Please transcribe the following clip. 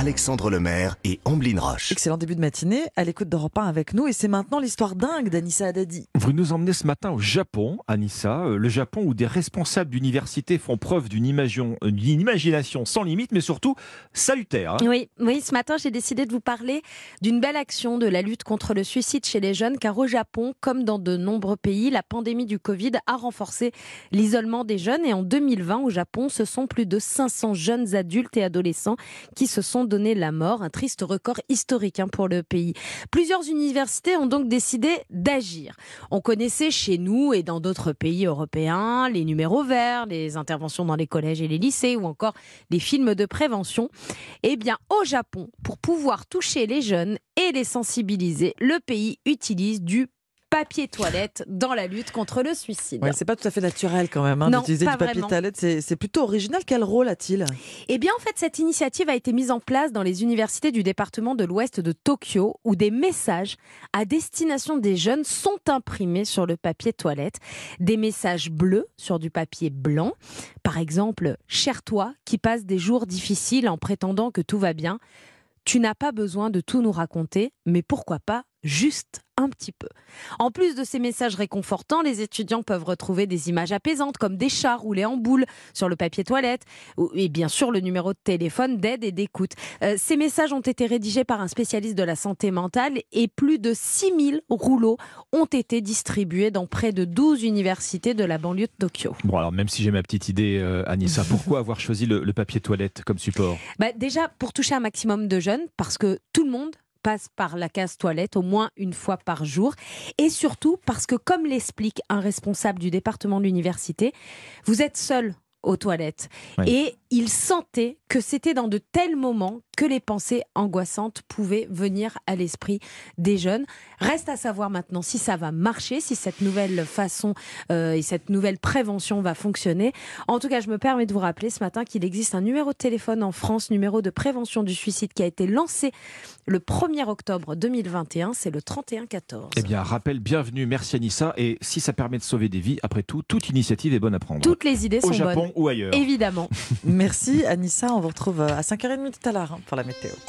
Alexandre Lemaire et Amblin Roche. Excellent début de matinée, à l'écoute d'Europe 1 avec nous. Et c'est maintenant l'histoire dingue d'Anissa Haddadi. Vous nous emmenez ce matin au Japon, Anissa, euh, le Japon où des responsables d'université font preuve d'une euh, d'une imagination sans limite, mais surtout salutaire. hein. Oui, oui, ce matin, j'ai décidé de vous parler d'une belle action de la lutte contre le suicide chez les jeunes, car au Japon, comme dans de nombreux pays, la pandémie du Covid a renforcé l'isolement des jeunes. Et en 2020, au Japon, ce sont plus de 500 jeunes adultes et adolescents qui se sont donné la mort. Un triste record historique hein, pour le pays. Plusieurs universités ont donc décidé d'agir. On connaissait chez nous et dans d'autres pays européens les numéros verts, les interventions dans les collèges et les lycées ou encore les films de prévention. Eh bien, au Japon, pour pouvoir toucher les jeunes et les sensibiliser, le pays utilise du papier toilette dans la lutte contre le suicide. Ouais, c'est pas tout à fait naturel quand même hein, d'utiliser du papier vraiment. toilette. C'est c'est plutôt original. Quel rôle a-t-il? Eh bien, en fait, cette initiative a été mise en place dans les universités du département de l'Ouest de Tokyo, où des messages à destination des jeunes sont imprimés sur le papier toilette. Des messages bleus sur du papier blanc. Par exemple, Cher toi, qui passe des jours difficiles en prétendant que tout va bien, tu n'as pas besoin de tout nous raconter, mais pourquoi pas juste un petit peu. En plus de ces messages réconfortants, les étudiants peuvent retrouver des images apaisantes comme des chats roulés en boule sur le papier toilette et bien sûr le numéro de téléphone d'aide et d'écoute. Euh, ces messages ont été rédigés par un spécialiste de la santé mentale et plus de 6000 rouleaux ont été distribués dans près de 12 universités de la banlieue de Tokyo. Bon, alors même si j'ai ma petite idée, euh, Anissa, pourquoi avoir choisi le, le papier toilette comme support? Bah, déjà, pour toucher un maximum de jeunes, parce que tout le monde passe par la case toilette au moins une fois par jour. Et surtout parce que, comme l'explique un responsable du département de l'université, vous êtes seul aux toilettes. Oui. Et il sentait que c'était dans de tels moments que les pensées angoissantes pouvaient venir à l'esprit des jeunes. Reste à savoir maintenant si ça va marcher, si cette nouvelle façon euh, et cette nouvelle prévention va fonctionner. En tout cas, je me permets de vous rappeler ce matin qu'il existe un numéro de téléphone en France, numéro de prévention du suicide, qui a été lancé le 1er octobre 2021. C'est le 3114. Eh bien, rappel, bienvenue, merci Anissa. Et si ça permet de sauver des vies, après tout, toute initiative est bonne à prendre. Toutes les idées Au sont Japon bonnes. ou ailleurs. Évidemment. Merci Anissa. On vous retrouve à 5h30 tout à l'heure hein, pour la météo.